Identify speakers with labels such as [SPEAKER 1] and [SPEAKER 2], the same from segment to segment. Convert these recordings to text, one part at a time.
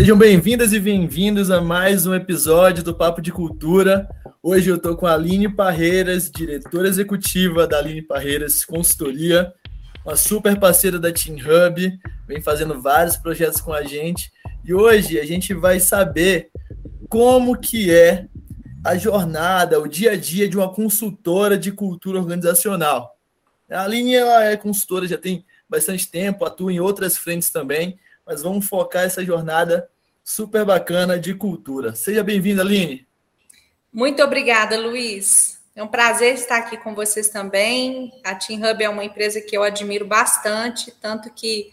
[SPEAKER 1] Sejam bem-vindas e bem-vindos a mais um episódio do Papo de Cultura. Hoje eu estou com a Aline Parreiras, diretora executiva da Aline Parreiras Consultoria, uma super parceira da Team Hub, vem fazendo vários projetos com a gente. E hoje a gente vai saber como que é a jornada, o dia a dia de uma consultora de cultura organizacional. A Aline ela é consultora, já tem bastante tempo, atua em outras frentes também, mas vamos focar essa jornada super bacana de cultura. Seja bem-vinda, Aline.
[SPEAKER 2] Muito obrigada, Luiz. É um prazer estar aqui com vocês também. A Team Hub é uma empresa que eu admiro bastante, tanto que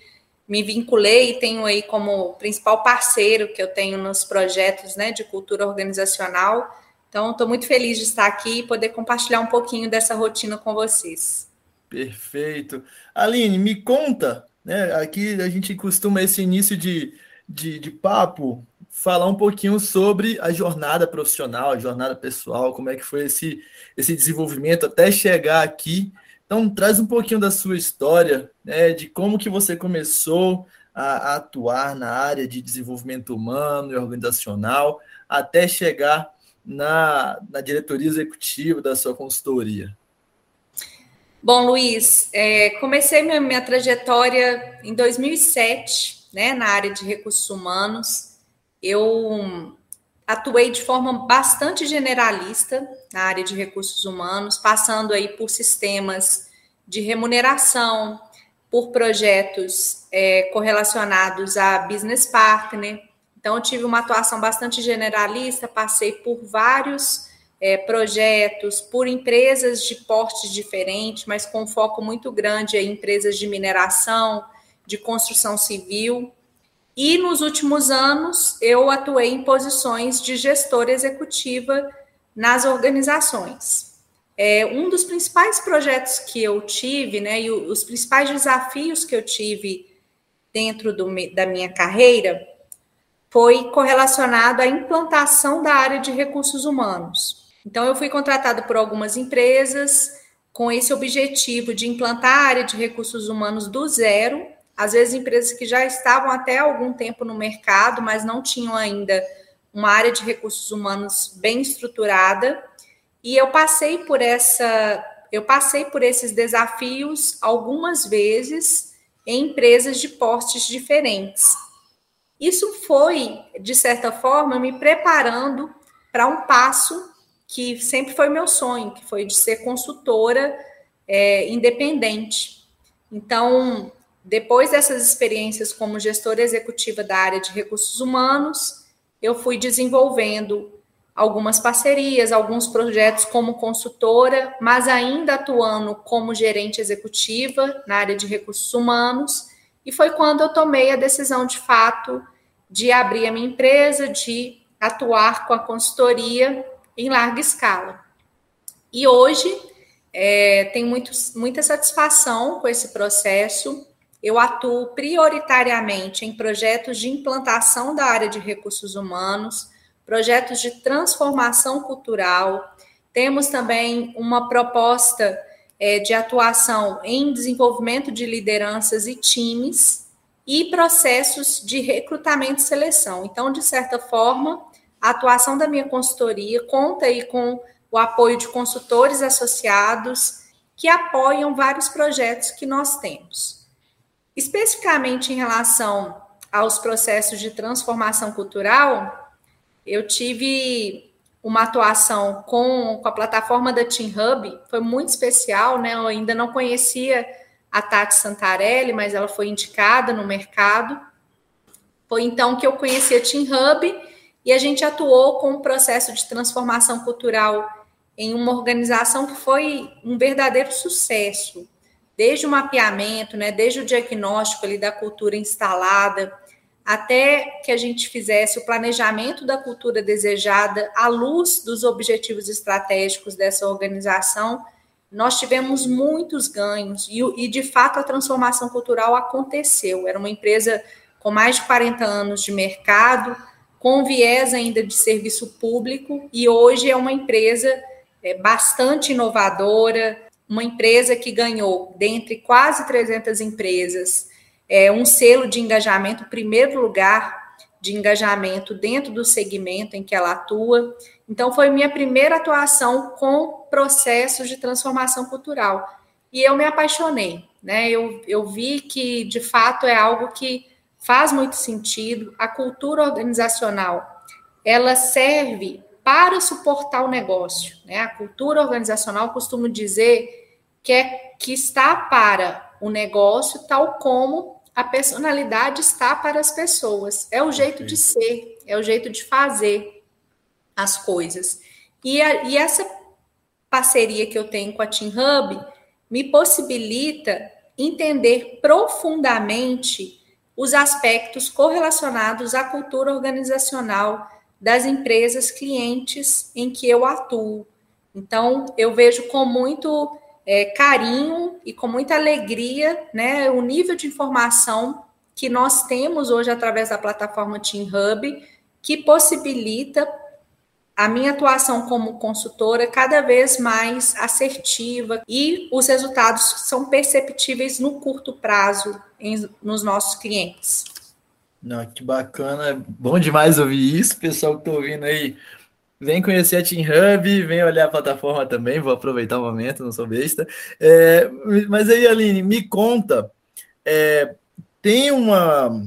[SPEAKER 2] me vinculei e tenho aí como principal parceiro que eu tenho nos projetos né, de cultura organizacional. Então, estou muito feliz de estar aqui e poder compartilhar um pouquinho dessa rotina com vocês.
[SPEAKER 1] Perfeito. Aline, me conta, né? Aqui a gente costuma esse início de, de, de papo falar um pouquinho sobre a jornada profissional, a jornada pessoal, como é que foi esse, esse desenvolvimento até chegar aqui. Então, traz um pouquinho da sua história, né, de como que você começou a, a atuar na área de desenvolvimento humano e organizacional, até chegar na, na diretoria executiva da sua consultoria.
[SPEAKER 2] Bom, Luiz, é, comecei minha, minha trajetória em 2007, né, na área de recursos humanos eu atuei de forma bastante generalista na área de recursos humanos, passando aí por sistemas de remuneração, por projetos é, correlacionados a business partner. Então, tive uma atuação bastante generalista, passei por vários é, projetos, por empresas de portes diferentes, mas com foco muito grande em empresas de mineração, de construção civil. E nos últimos anos eu atuei em posições de gestora executiva nas organizações. É, um dos principais projetos que eu tive, né, e os principais desafios que eu tive dentro do, da minha carreira foi correlacionado à implantação da área de recursos humanos. Então, eu fui contratada por algumas empresas com esse objetivo de implantar a área de recursos humanos do zero às vezes empresas que já estavam até algum tempo no mercado, mas não tinham ainda uma área de recursos humanos bem estruturada. E eu passei por essa, eu passei por esses desafios algumas vezes em empresas de portes diferentes. Isso foi, de certa forma, me preparando para um passo que sempre foi meu sonho, que foi de ser consultora é, independente. Então, depois dessas experiências como gestora executiva da área de recursos humanos, eu fui desenvolvendo algumas parcerias, alguns projetos como consultora, mas ainda atuando como gerente executiva na área de recursos humanos. E foi quando eu tomei a decisão de fato de abrir a minha empresa, de atuar com a consultoria em larga escala. E hoje é, tenho muito, muita satisfação com esse processo eu atuo prioritariamente em projetos de implantação da área de recursos humanos, projetos de transformação cultural. Temos também uma proposta é, de atuação em desenvolvimento de lideranças e times e processos de recrutamento e seleção. Então, de certa forma, a atuação da minha consultoria conta aí com o apoio de consultores associados que apoiam vários projetos que nós temos. Especificamente em relação aos processos de transformação cultural, eu tive uma atuação com, com a plataforma da Team Hub, foi muito especial, né? Eu ainda não conhecia a Tati Santarelli, mas ela foi indicada no mercado. Foi então que eu conheci a Team Hub e a gente atuou com o processo de transformação cultural em uma organização que foi um verdadeiro sucesso desde o mapeamento, né, desde o diagnóstico ali da cultura instalada, até que a gente fizesse o planejamento da cultura desejada à luz dos objetivos estratégicos dessa organização, nós tivemos muitos ganhos e, e de fato a transformação cultural aconteceu. Era uma empresa com mais de 40 anos de mercado, com viés ainda de serviço público, e hoje é uma empresa é, bastante inovadora, uma empresa que ganhou, dentre quase 300 empresas, é, um selo de engajamento, primeiro lugar, de engajamento dentro do segmento em que ela atua. Então, foi minha primeira atuação com processos de transformação cultural. E eu me apaixonei, né? Eu, eu vi que, de fato, é algo que faz muito sentido. A cultura organizacional, ela serve para suportar o negócio, né? A cultura organizacional, costumo dizer que, é, que está para o negócio, tal como a personalidade está para as pessoas. É o jeito de ser, é o jeito de fazer as coisas. E, a, e essa parceria que eu tenho com a Team Hub me possibilita entender profundamente os aspectos correlacionados à cultura organizacional das empresas clientes em que eu atuo. Então, eu vejo com muito é, carinho e com muita alegria né, o nível de informação que nós temos hoje através da plataforma Team Hub, que possibilita a minha atuação como consultora cada vez mais assertiva e os resultados são perceptíveis no curto prazo em, nos nossos clientes.
[SPEAKER 1] Não, que bacana, bom demais ouvir isso, pessoal que está ouvindo aí. Vem conhecer a Team Hub, vem olhar a plataforma também, vou aproveitar o momento, não sou besta. É, mas aí, Aline, me conta, é, tem uma,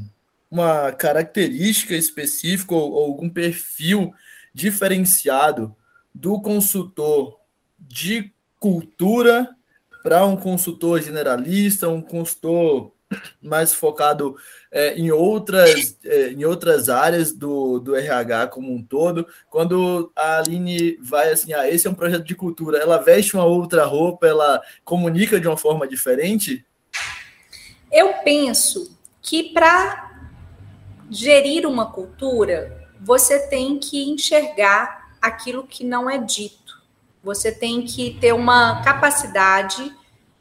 [SPEAKER 1] uma característica específica ou, ou algum perfil diferenciado do consultor de cultura para um consultor generalista, um consultor mais focado é, em, outras, é, em outras áreas do, do RH como um todo. Quando a Aline vai assim, ah, esse é um projeto de cultura, ela veste uma outra roupa, ela comunica de uma forma diferente?
[SPEAKER 2] Eu penso que para gerir uma cultura, você tem que enxergar aquilo que não é dito. Você tem que ter uma capacidade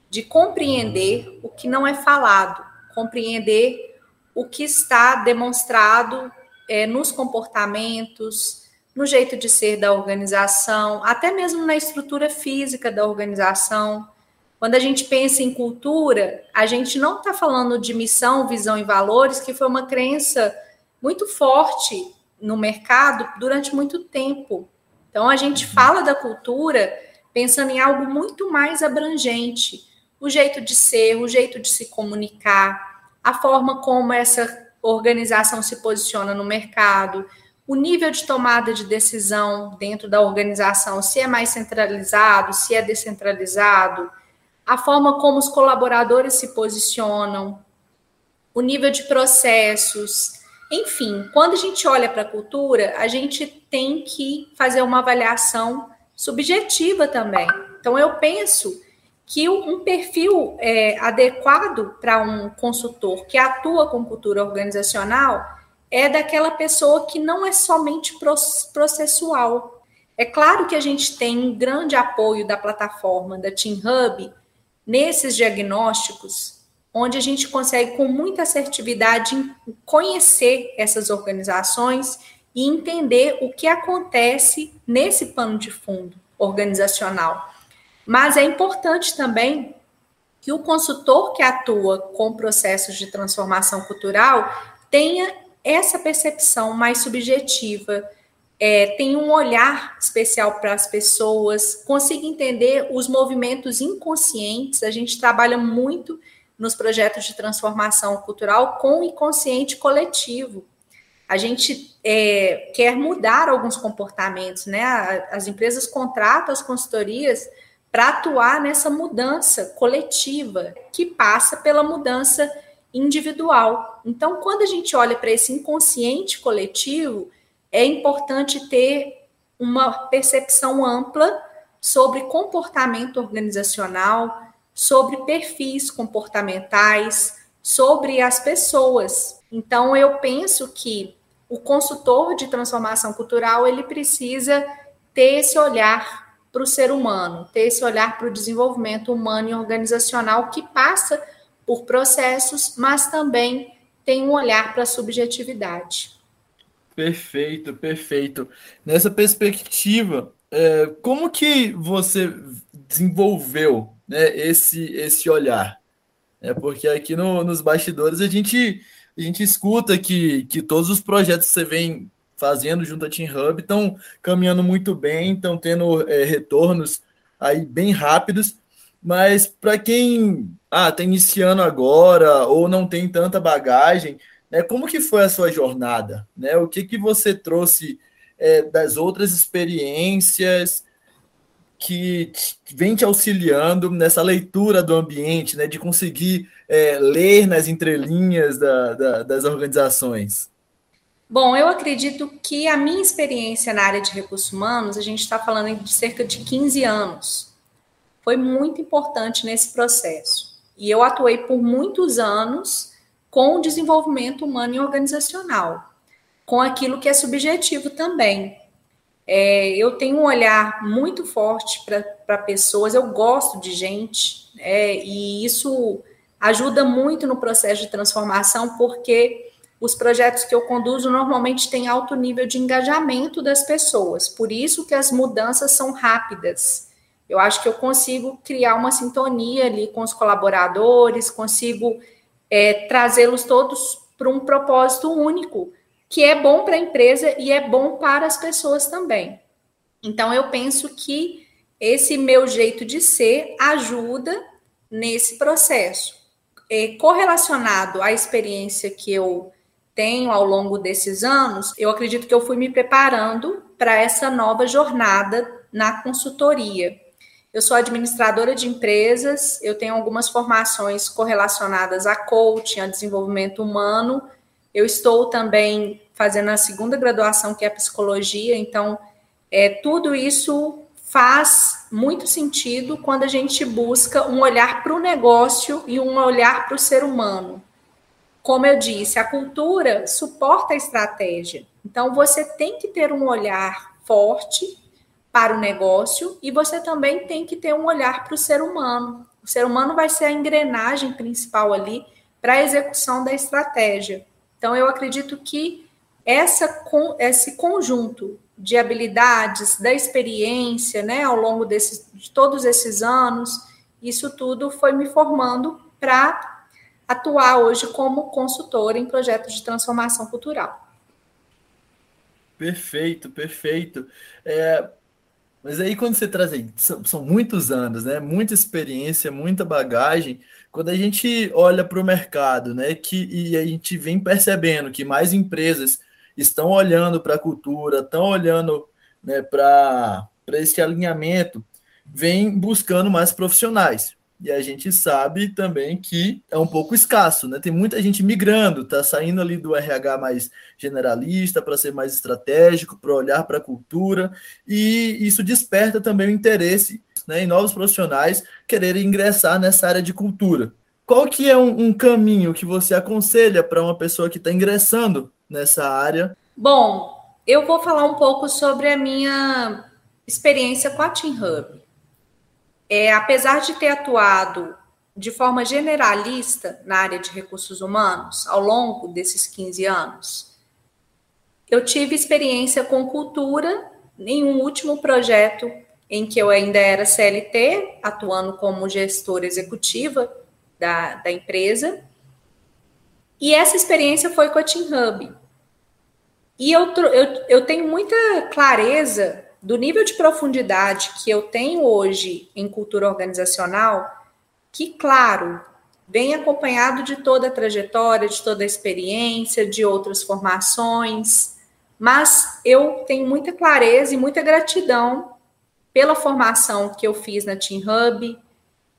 [SPEAKER 2] de compreender o que não é falado, compreender o que está demonstrado é, nos comportamentos, no jeito de ser da organização, até mesmo na estrutura física da organização. Quando a gente pensa em cultura, a gente não está falando de missão, visão e valores, que foi uma crença muito forte no mercado durante muito tempo. Então, a gente fala da cultura pensando em algo muito mais abrangente o jeito de ser, o jeito de se comunicar, a forma como essa organização se posiciona no mercado, o nível de tomada de decisão dentro da organização, se é mais centralizado, se é descentralizado, a forma como os colaboradores se posicionam, o nível de processos, enfim, quando a gente olha para a cultura, a gente tem que fazer uma avaliação subjetiva também. Então, eu penso que um perfil é, adequado para um consultor que atua com cultura organizacional é daquela pessoa que não é somente processual. É claro que a gente tem um grande apoio da plataforma da Team Hub nesses diagnósticos, onde a gente consegue com muita assertividade conhecer essas organizações e entender o que acontece nesse pano de fundo organizacional. Mas é importante também que o consultor que atua com processos de transformação cultural tenha essa percepção mais subjetiva, é, tenha um olhar especial para as pessoas, consiga entender os movimentos inconscientes. A gente trabalha muito nos projetos de transformação cultural com o inconsciente coletivo. A gente é, quer mudar alguns comportamentos, né? As empresas contratam as consultorias para atuar nessa mudança coletiva que passa pela mudança individual. Então, quando a gente olha para esse inconsciente coletivo, é importante ter uma percepção ampla sobre comportamento organizacional, sobre perfis comportamentais, sobre as pessoas. Então, eu penso que o consultor de transformação cultural ele precisa ter esse olhar para o ser humano, ter esse olhar para o desenvolvimento humano e organizacional que passa por processos, mas também tem um olhar para a subjetividade.
[SPEAKER 1] Perfeito, perfeito. Nessa perspectiva, é, como que você desenvolveu né, esse, esse olhar? É porque aqui no, nos bastidores a gente a gente escuta que, que todos os projetos que você vem fazendo junto à Team Hub estão caminhando muito bem, estão tendo é, retornos aí bem rápidos. Mas para quem ah, está iniciando agora ou não tem tanta bagagem, né, como que foi a sua jornada? Né? O que, que você trouxe é, das outras experiências que vem te auxiliando nessa leitura do ambiente, né, de conseguir é, ler nas entrelinhas da, da, das organizações?
[SPEAKER 2] Bom, eu acredito que a minha experiência na área de recursos humanos, a gente está falando de cerca de 15 anos foi muito importante nesse processo. E eu atuei por muitos anos com o desenvolvimento humano e organizacional, com aquilo que é subjetivo também. É, eu tenho um olhar muito forte para pessoas, eu gosto de gente, é, e isso ajuda muito no processo de transformação, porque os projetos que eu conduzo normalmente têm alto nível de engajamento das pessoas, por isso que as mudanças são rápidas eu acho que eu consigo criar uma sintonia ali com os colaboradores, consigo é, trazê-los todos para um propósito único, que é bom para a empresa e é bom para as pessoas também. Então, eu penso que esse meu jeito de ser ajuda nesse processo. É, correlacionado à experiência que eu tenho ao longo desses anos, eu acredito que eu fui me preparando para essa nova jornada na consultoria. Eu sou administradora de empresas, eu tenho algumas formações correlacionadas a coaching, a desenvolvimento humano. Eu estou também fazendo a segunda graduação, que é a psicologia, então é, tudo isso faz muito sentido quando a gente busca um olhar para o negócio e um olhar para o ser humano. Como eu disse, a cultura suporta a estratégia. Então, você tem que ter um olhar forte para o negócio e você também tem que ter um olhar para o ser humano. O ser humano vai ser a engrenagem principal ali para a execução da estratégia. Então, eu acredito que essa, esse conjunto de habilidades, da experiência, né, ao longo desses, de todos esses anos, isso tudo foi me formando para atuar hoje como consultora em projetos de transformação cultural.
[SPEAKER 1] Perfeito, perfeito. É, mas aí quando você traz aí, são, são muitos anos, né? Muita experiência, muita bagagem. Quando a gente olha para o mercado, né? Que, e a gente vem percebendo que mais empresas estão olhando para a cultura, estão olhando né, para esse alinhamento, vem buscando mais profissionais. E a gente sabe também que é um pouco escasso, né? Tem muita gente migrando, tá saindo ali do RH mais generalista para ser mais estratégico, para olhar para a cultura, e isso desperta também o interesse né, em novos profissionais quererem ingressar nessa área de cultura. Qual que é um, um caminho que você aconselha para uma pessoa que está ingressando nessa área?
[SPEAKER 2] Bom, eu vou falar um pouco sobre a minha experiência com a Team Hub é, apesar de ter atuado de forma generalista na área de recursos humanos ao longo desses 15 anos, eu tive experiência com cultura em um último projeto em que eu ainda era CLT, atuando como gestora executiva da, da empresa. E essa experiência foi com a Team Hub. E eu, eu, eu tenho muita clareza do nível de profundidade que eu tenho hoje em cultura organizacional, que, claro, vem acompanhado de toda a trajetória, de toda a experiência, de outras formações, mas eu tenho muita clareza e muita gratidão pela formação que eu fiz na Team Hub,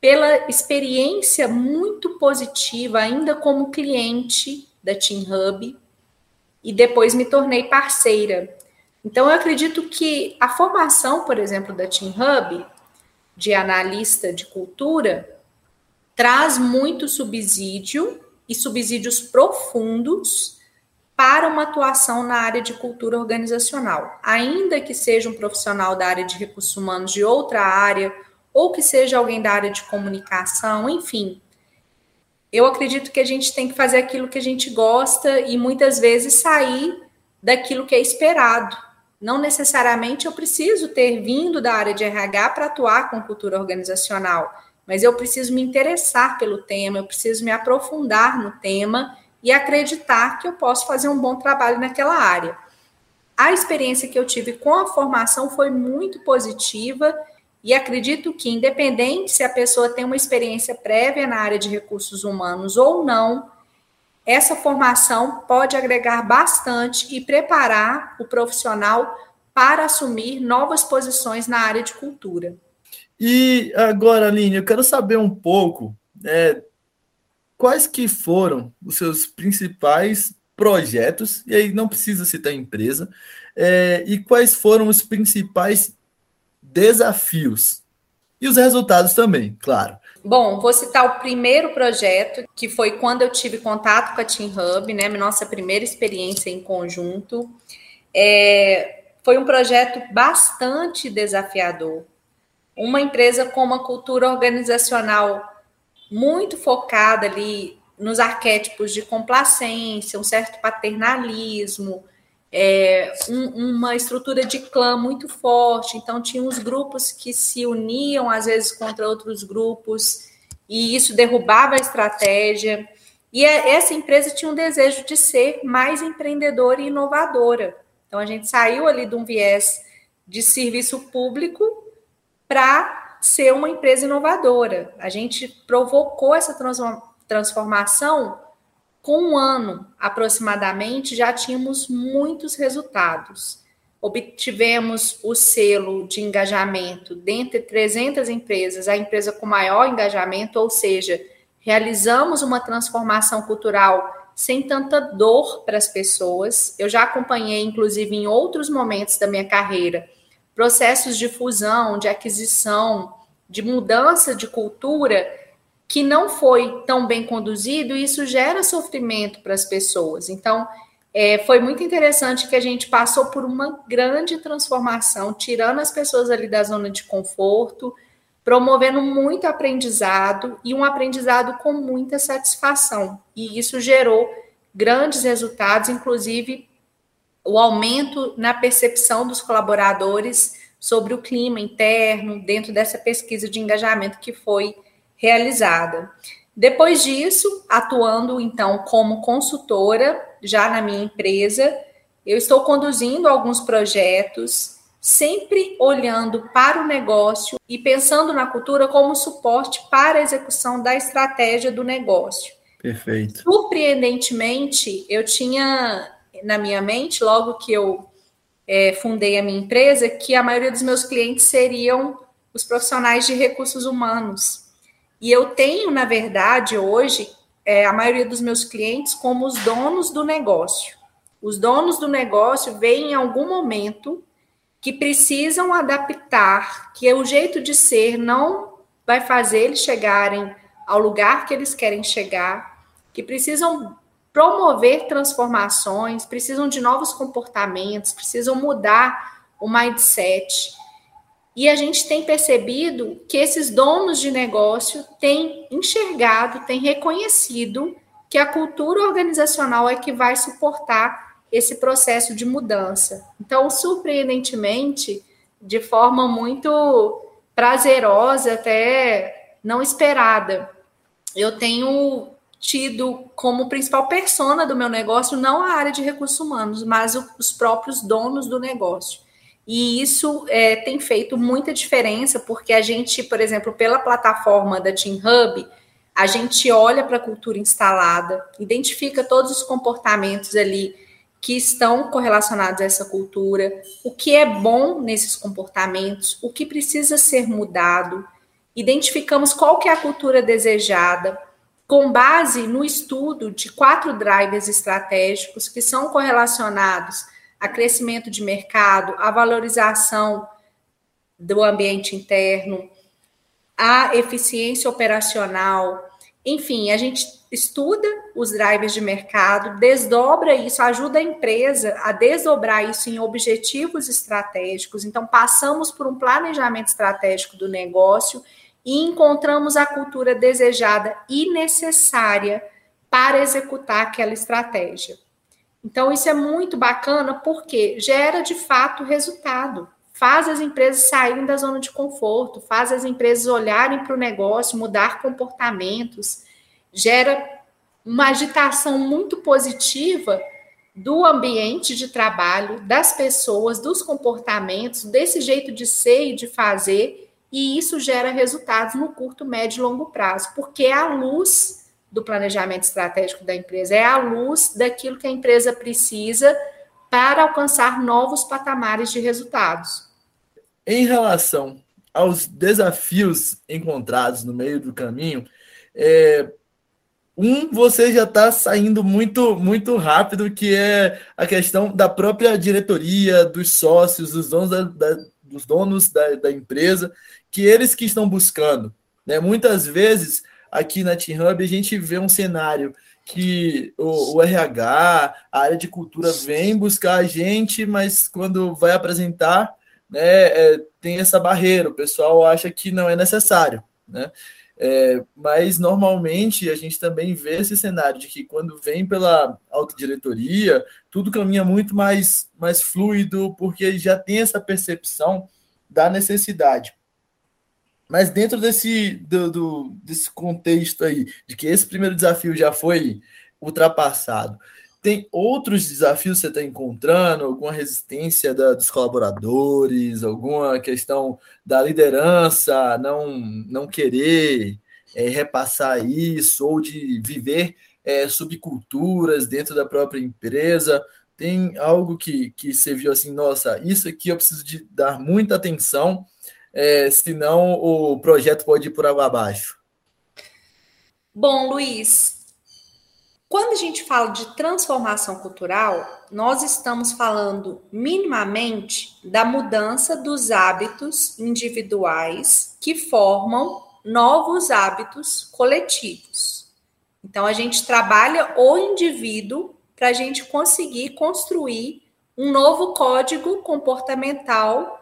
[SPEAKER 2] pela experiência muito positiva ainda como cliente da Team Hub e depois me tornei parceira. Então, eu acredito que a formação, por exemplo, da Team Hub, de analista de cultura, traz muito subsídio e subsídios profundos para uma atuação na área de cultura organizacional. Ainda que seja um profissional da área de recursos humanos de outra área, ou que seja alguém da área de comunicação, enfim. Eu acredito que a gente tem que fazer aquilo que a gente gosta e muitas vezes sair daquilo que é esperado não necessariamente eu preciso ter vindo da área de RH para atuar com cultura organizacional, mas eu preciso me interessar pelo tema, eu preciso me aprofundar no tema e acreditar que eu posso fazer um bom trabalho naquela área. A experiência que eu tive com a formação foi muito positiva e acredito que, independente se a pessoa tem uma experiência prévia na área de recursos humanos ou não, essa formação pode agregar bastante e preparar o profissional para assumir novas posições na área de cultura.
[SPEAKER 1] E agora, Aline, eu quero saber um pouco é, quais que foram os seus principais projetos, e aí não precisa citar empresa, é, e quais foram os principais desafios e os resultados também, claro.
[SPEAKER 2] Bom, vou citar o primeiro projeto, que foi quando eu tive contato com a Team Hub, né? Nossa primeira experiência em conjunto. É, foi um projeto bastante desafiador. Uma empresa com uma cultura organizacional muito focada ali nos arquétipos de complacência, um certo paternalismo, é, um, uma estrutura de clã muito forte. Então, tinha os grupos que se uniam, às vezes, contra outros grupos, e isso derrubava a estratégia. E é, essa empresa tinha um desejo de ser mais empreendedora e inovadora. Então, a gente saiu ali de um viés de serviço público para ser uma empresa inovadora. A gente provocou essa transformação com um ano aproximadamente, já tínhamos muitos resultados. Obtivemos o selo de engajamento dentre 300 empresas, a empresa com maior engajamento, ou seja, realizamos uma transformação cultural sem tanta dor para as pessoas. Eu já acompanhei, inclusive, em outros momentos da minha carreira, processos de fusão, de aquisição, de mudança de cultura que não foi tão bem conduzido e isso gera sofrimento para as pessoas. Então, é, foi muito interessante que a gente passou por uma grande transformação, tirando as pessoas ali da zona de conforto, promovendo muito aprendizado e um aprendizado com muita satisfação. E isso gerou grandes resultados, inclusive o aumento na percepção dos colaboradores sobre o clima interno dentro dessa pesquisa de engajamento que foi realizada. Depois disso, atuando então como consultora, já na minha empresa, eu estou conduzindo alguns projetos, sempre olhando para o negócio e pensando na cultura como suporte para a execução da estratégia do negócio.
[SPEAKER 1] Perfeito.
[SPEAKER 2] Surpreendentemente, eu tinha na minha mente, logo que eu é, fundei a minha empresa, que a maioria dos meus clientes seriam os profissionais de recursos humanos. E eu tenho, na verdade, hoje, é, a maioria dos meus clientes como os donos do negócio. Os donos do negócio veem em algum momento que precisam adaptar, que o jeito de ser não vai fazer eles chegarem ao lugar que eles querem chegar, que precisam promover transformações, precisam de novos comportamentos, precisam mudar o mindset. E a gente tem percebido que esses donos de negócio têm enxergado, têm reconhecido que a cultura organizacional é que vai suportar esse processo de mudança. Então, surpreendentemente, de forma muito prazerosa, até não esperada, eu tenho tido como principal persona do meu negócio não a área de recursos humanos, mas os próprios donos do negócio. E isso é, tem feito muita diferença, porque a gente, por exemplo, pela plataforma da Team Hub, a gente olha para a cultura instalada, identifica todos os comportamentos ali que estão correlacionados a essa cultura, o que é bom nesses comportamentos, o que precisa ser mudado, identificamos qual que é a cultura desejada, com base no estudo de quatro drivers estratégicos que são correlacionados a crescimento de mercado, a valorização do ambiente interno, a eficiência operacional. Enfim, a gente estuda os drivers de mercado, desdobra isso, ajuda a empresa a desdobrar isso em objetivos estratégicos. Então, passamos por um planejamento estratégico do negócio e encontramos a cultura desejada e necessária para executar aquela estratégia. Então, isso é muito bacana porque gera de fato resultado, faz as empresas saírem da zona de conforto, faz as empresas olharem para o negócio, mudar comportamentos, gera uma agitação muito positiva do ambiente de trabalho, das pessoas, dos comportamentos, desse jeito de ser e de fazer, e isso gera resultados no curto, médio e longo prazo, porque é a luz do planejamento estratégico da empresa, é a luz daquilo que a empresa precisa para alcançar novos patamares de resultados.
[SPEAKER 1] Em relação aos desafios encontrados no meio do caminho, é, um, você já está saindo muito, muito rápido, que é a questão da própria diretoria, dos sócios, dos donos da, da dos donos da, da, empresa, que eles que estão buscando. Né? Muitas vezes, aqui na T-Hub, a gente vê um cenário que o, o, RH, a área de cultura vem buscar a gente, mas quando vai apresentar, né, é, tem essa barreira, o pessoal acha que não é necessário. Né? É, mas normalmente a gente também vê esse cenário de que quando vem pela autodiretoria, tudo caminha muito mais, mais fluido, porque já tem essa percepção da necessidade. Mas dentro desse, do, do, desse contexto aí, de que esse primeiro desafio já foi ultrapassado, tem outros desafios que você está encontrando? Alguma resistência da, dos colaboradores? Alguma questão da liderança não, não querer é, repassar isso? Ou de viver é, subculturas dentro da própria empresa? Tem algo que, que você viu assim, nossa, isso aqui eu preciso de dar muita atenção, é, senão o projeto pode ir por água abaixo?
[SPEAKER 2] Bom, Luiz, quando a gente fala de transformação cultural, nós estamos falando minimamente da mudança dos hábitos individuais que formam novos hábitos coletivos. Então, a gente trabalha o indivíduo para a gente conseguir construir um novo código comportamental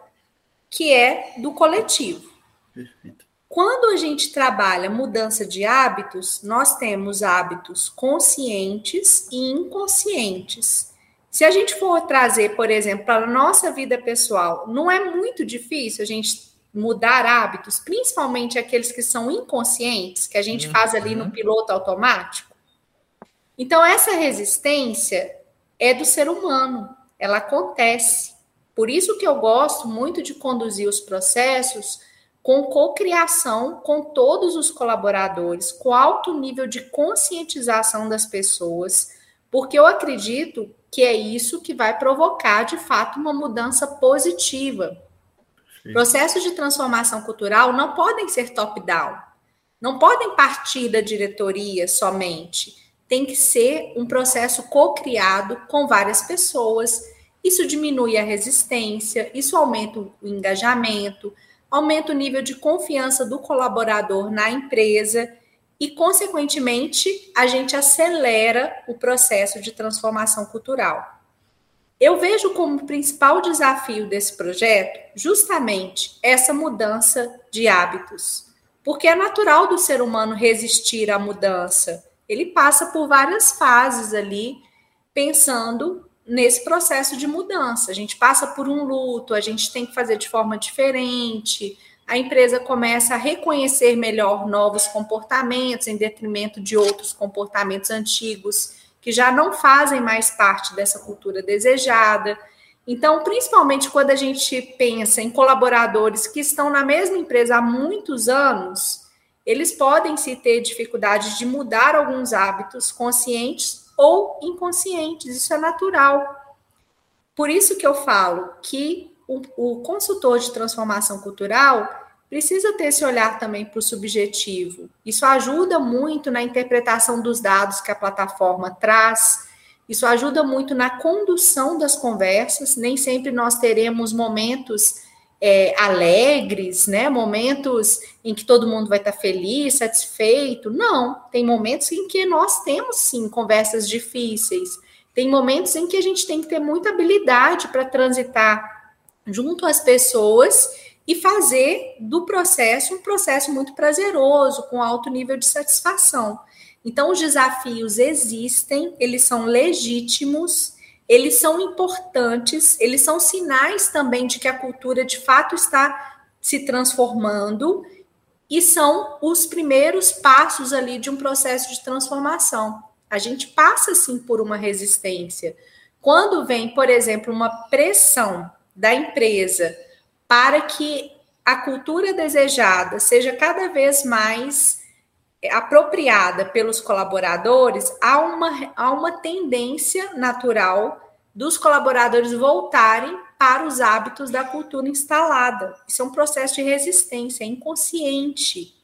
[SPEAKER 2] que é do coletivo. Perfeito. Quando a gente trabalha mudança de hábitos, nós temos hábitos conscientes e inconscientes. Se a gente for trazer, por exemplo, para a nossa vida pessoal, não é muito difícil a gente mudar hábitos, principalmente aqueles que são inconscientes, que a gente uhum. faz ali no piloto automático. Então, essa resistência é do ser humano, ela acontece. Por isso que eu gosto muito de conduzir os processos com cocriação com todos os colaboradores, com alto nível de conscientização das pessoas, porque eu acredito que é isso que vai provocar, de fato, uma mudança positiva. Sim. Processos de transformação cultural não podem ser top-down, não podem partir da diretoria somente. Tem que ser um processo co-criado com várias pessoas. Isso diminui a resistência, isso aumenta o engajamento, aumenta o nível de confiança do colaborador na empresa e, consequentemente, a gente acelera o processo de transformação cultural. Eu vejo como principal desafio desse projeto justamente essa mudança de hábitos, porque é natural do ser humano resistir à mudança. Ele passa por várias fases ali, pensando nesse processo de mudança. A gente passa por um luto, a gente tem que fazer de forma diferente. A empresa começa a reconhecer melhor novos comportamentos em detrimento de outros comportamentos antigos que já não fazem mais parte dessa cultura desejada. Então, principalmente quando a gente pensa em colaboradores que estão na mesma empresa há muitos anos, eles podem se ter dificuldade de mudar alguns hábitos conscientes ou inconscientes, isso é natural. Por isso que eu falo que o, o consultor de transformação cultural precisa ter esse olhar também para o subjetivo. Isso ajuda muito na interpretação dos dados que a plataforma traz. Isso ajuda muito na condução das conversas. Nem sempre nós teremos momentos é, alegres, né? Momentos em que todo mundo vai estar feliz, satisfeito. Não, tem momentos em que nós temos sim conversas difíceis. Tem momentos em que a gente tem que ter muita habilidade para transitar junto às pessoas e fazer do processo um processo muito prazeroso, com alto nível de satisfação. Então, os desafios existem, eles são legítimos eles são importantes, eles são sinais também de que a cultura de fato está se transformando e são os primeiros passos ali de um processo de transformação. A gente passa sim por uma resistência. Quando vem, por exemplo, uma pressão da empresa para que a cultura desejada seja cada vez mais apropriada pelos colaboradores, há uma, há uma tendência natural dos colaboradores voltarem para os hábitos da cultura instalada. Isso é um processo de resistência, é inconsciente.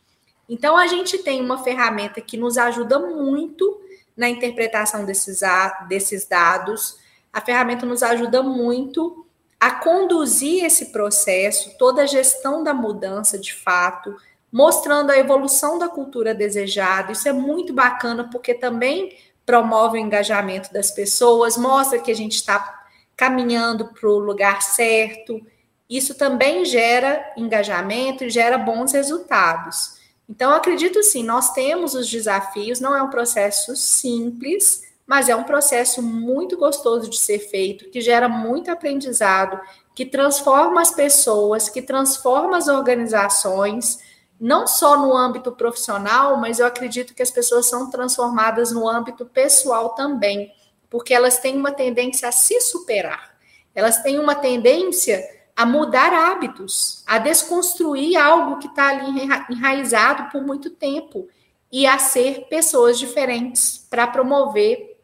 [SPEAKER 2] Então, a gente tem uma ferramenta que nos ajuda muito na interpretação desses, desses dados, a ferramenta nos ajuda muito a conduzir esse processo, toda a gestão da mudança de fato, mostrando a evolução da cultura desejada. Isso é muito bacana, porque também promove o engajamento das pessoas, mostra que a gente está caminhando para o lugar certo. Isso também gera engajamento e gera bons resultados. Então, acredito sim, nós temos os desafios, não é um processo simples, mas é um processo muito gostoso de ser feito, que gera muito aprendizado, que transforma as pessoas, que transforma as organizações não só no âmbito profissional, mas eu acredito que as pessoas são transformadas no âmbito pessoal também, porque elas têm uma tendência a se superar, elas têm uma tendência a mudar hábitos, a desconstruir algo que está ali enraizado por muito tempo e a ser pessoas diferentes para promover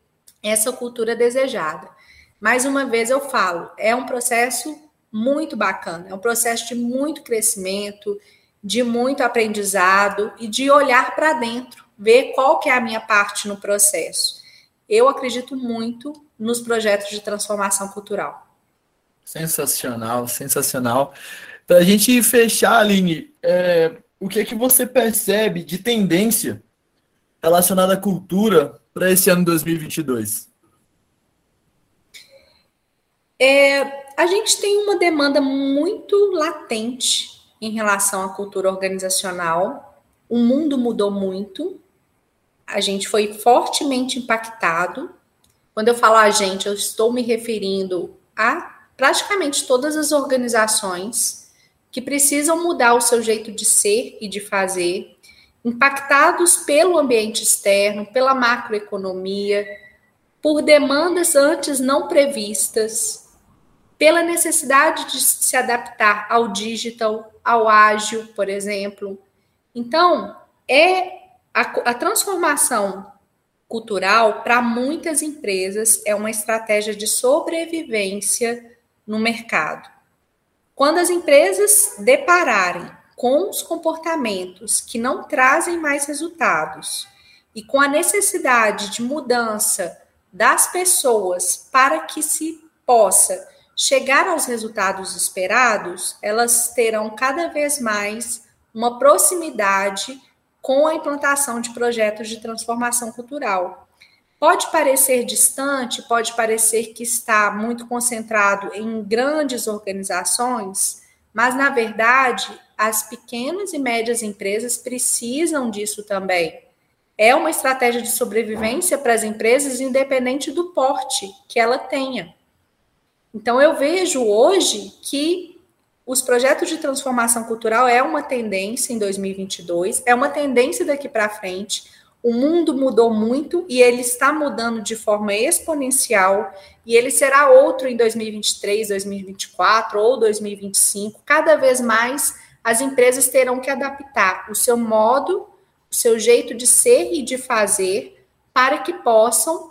[SPEAKER 2] essa cultura desejada. Mais uma vez eu falo, é um processo muito bacana, é um processo de muito crescimento, de muito aprendizado e de olhar para dentro, ver qual que é a minha parte no processo. Eu acredito muito nos projetos de transformação cultural.
[SPEAKER 1] Sensacional, sensacional. Para a gente fechar, Aline, é, o que é que você percebe de tendência relacionada à cultura para esse ano 2022?
[SPEAKER 2] É, a gente tem uma demanda muito latente em relação à cultura organizacional. O mundo mudou muito, a gente foi fortemente impactado. Quando eu falo a gente, eu estou me referindo a praticamente todas as organizações que precisam mudar o seu jeito de ser e de fazer, impactados pelo ambiente externo, pela macroeconomia, por demandas antes não previstas, pela necessidade de se adaptar ao digital, ao ágil, por exemplo. Então, é a, a transformação cultural para muitas empresas é uma estratégia de sobrevivência no mercado. Quando as empresas depararem com os comportamentos que não trazem mais resultados e com a necessidade de mudança das pessoas para que se possa chegar aos resultados esperados, elas terão cada vez mais uma proximidade com a implantação de projetos de transformação cultural. Pode parecer distante, pode parecer que está muito concentrado em grandes organizações, mas na verdade, as pequenas e médias empresas precisam disso também. É uma estratégia de sobrevivência para as empresas, independente do porte que ela tenha. Então, eu vejo hoje que os projetos de transformação cultural é uma tendência em 2022, é uma tendência daqui para frente. O mundo mudou muito e ele está mudando de forma exponencial e ele será outro em 2023, 2024 ou 2025. Cada vez mais as empresas terão que adaptar o seu modo, o seu jeito de ser e de fazer para que possam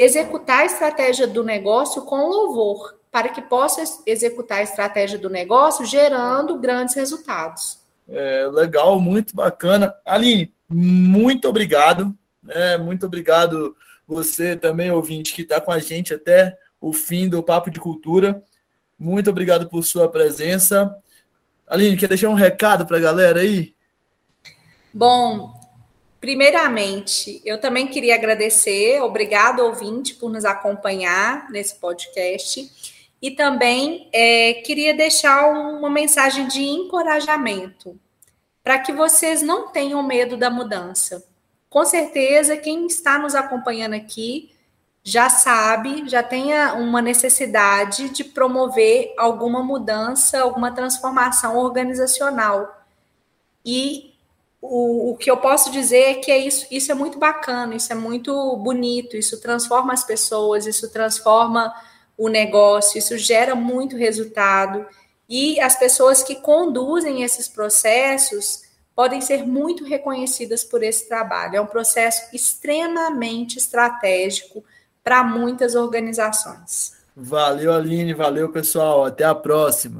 [SPEAKER 2] executar a estratégia do negócio com louvor, para que possa executar a estratégia do negócio gerando grandes resultados.
[SPEAKER 1] É, legal, muito bacana. Aline, muito obrigado. Né? Muito obrigado você também, ouvinte, que está com a gente até o fim do Papo de Cultura. Muito obrigado por sua presença. Aline, quer deixar um recado para a galera aí?
[SPEAKER 2] Bom, Primeiramente, eu também queria agradecer, obrigado ouvinte por nos acompanhar nesse podcast e também é, queria deixar uma mensagem de encorajamento para que vocês não tenham medo da mudança. Com certeza, quem está nos acompanhando aqui já sabe, já tenha uma necessidade de promover alguma mudança, alguma transformação organizacional. E o, o que eu posso dizer é que é isso, isso é muito bacana, isso é muito bonito, isso transforma as pessoas, isso transforma o negócio, isso gera muito resultado. E as pessoas que conduzem esses processos podem ser muito reconhecidas por esse trabalho. É um processo extremamente estratégico para muitas organizações.
[SPEAKER 1] Valeu, Aline, valeu, pessoal. Até a próxima.